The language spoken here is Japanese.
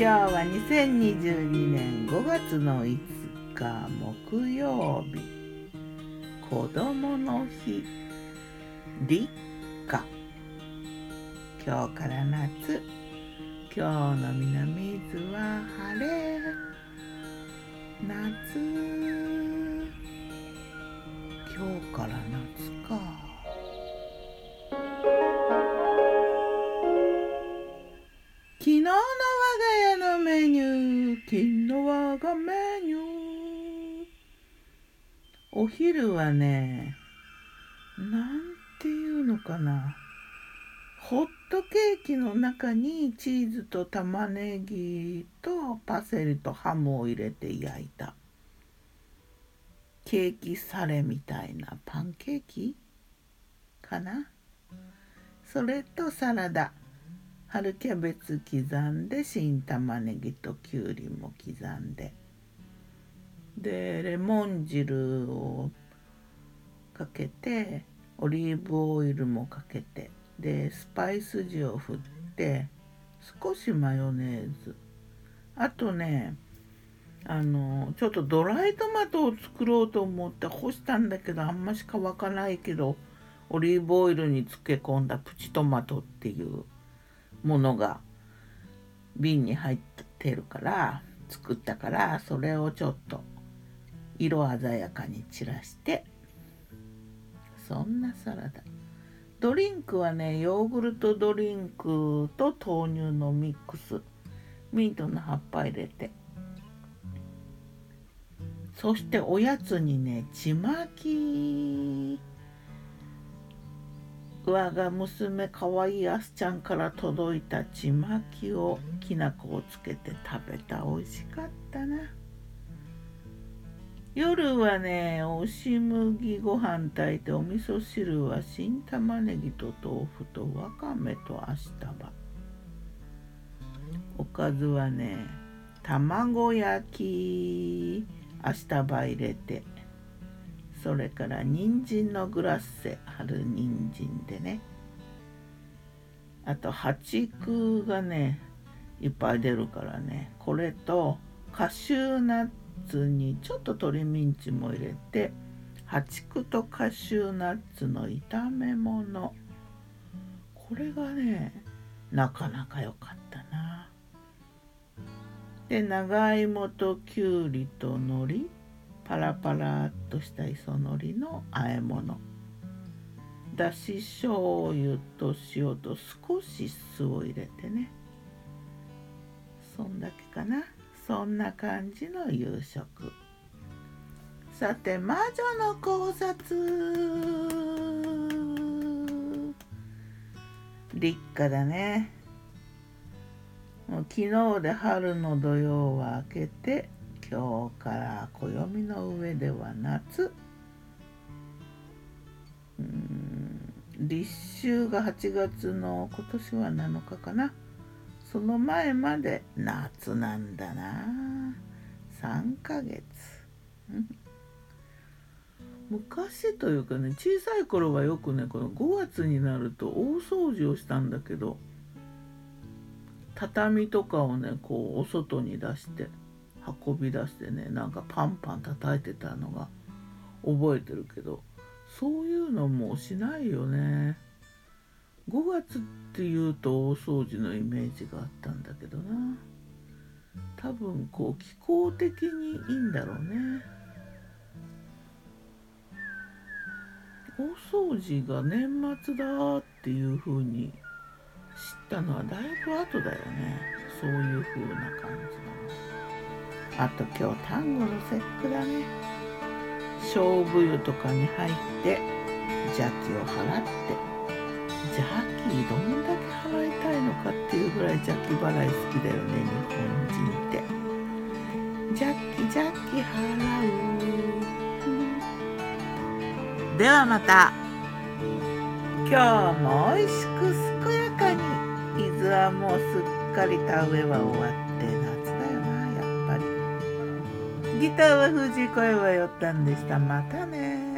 今日は2022年5月の5日木曜日。子供の日。立夏今日から夏。今日の南伊豆は晴れ。夏。今日から夏か。昨日我がメニュー。お昼はねなんていうのかな。ホットケーキの中にチーズと玉ねぎとパセリとハムを入れて焼いた。ケーキサレみたいなパンケーキかな。それとサラダ。春キャベツ刻んで新玉ねぎときゅうりも刻んで。でレモン汁をかけてオリーブオイルもかけてでスパイス塩を振って少しマヨネーズ。あとねあのちょっとドライトマトを作ろうと思って干したんだけどあんまし乾かないけどオリーブオイルに漬け込んだプチトマトっていう。ものが瓶に入ってるから作ったからそれをちょっと色鮮やかに散らしてそんなサラダ。ドリンクはねヨーグルトドリンクと豆乳のミックスミントの葉っぱ入れてそしておやつにねちまき我が娘かわいいあすちゃんから届いたちまきをきな粉をつけて食べた。美味しかったな。夜はね押し麦ご飯炊いてお味噌汁は新玉ねぎと豆腐とわかめとアシタバおかずはね卵焼き。アシタバ入れて。それから人参のグラッセ春人参でね。あと八九がねいっぱい出るからね。これとカシューナッツにちょっと鶏ミンチも入れてハチクとカシューナッツの炒め物。これがねなかなか良かったな。で長芋ときゅうりと海苔。パラパラっとした磯海苔の和え物。だし醤油と塩と少し酢を入れてね。そんだけかな。そんな感じの夕食。さて魔女の考察。立夏だね。もう昨日で春の土曜は明けて今日から暦の上では夏。うん。立秋が8月の今年は7日かな。その前まで夏なんだな。3ヶ月。昔というかね小さい頃はよくねこの5月になると大掃除をしたんだけど畳とかをねこうお外に出して運び出してねなんかパンパン叩いてたのが覚えてるけどそういうのもしないよね。5月っていうと大掃除のイメージがあったんだけどな。多分こう気候的にいいんだろうね。大掃除が年末だっていう風に知ったのはだいぶ後だよね。そういう風な感じだなあと今日単語の節句だね。勝負湯とかに入って邪気を払ってジャッキーどんだけ払いたいのかっていうぐらい邪気払い好きだよね日本人って。ジャッキジャッキ払う。ではまた。今日も美味しく健やかに。伊豆はもうすっかり田植えは終わってな。ギターは藤井声はよったんでした。またね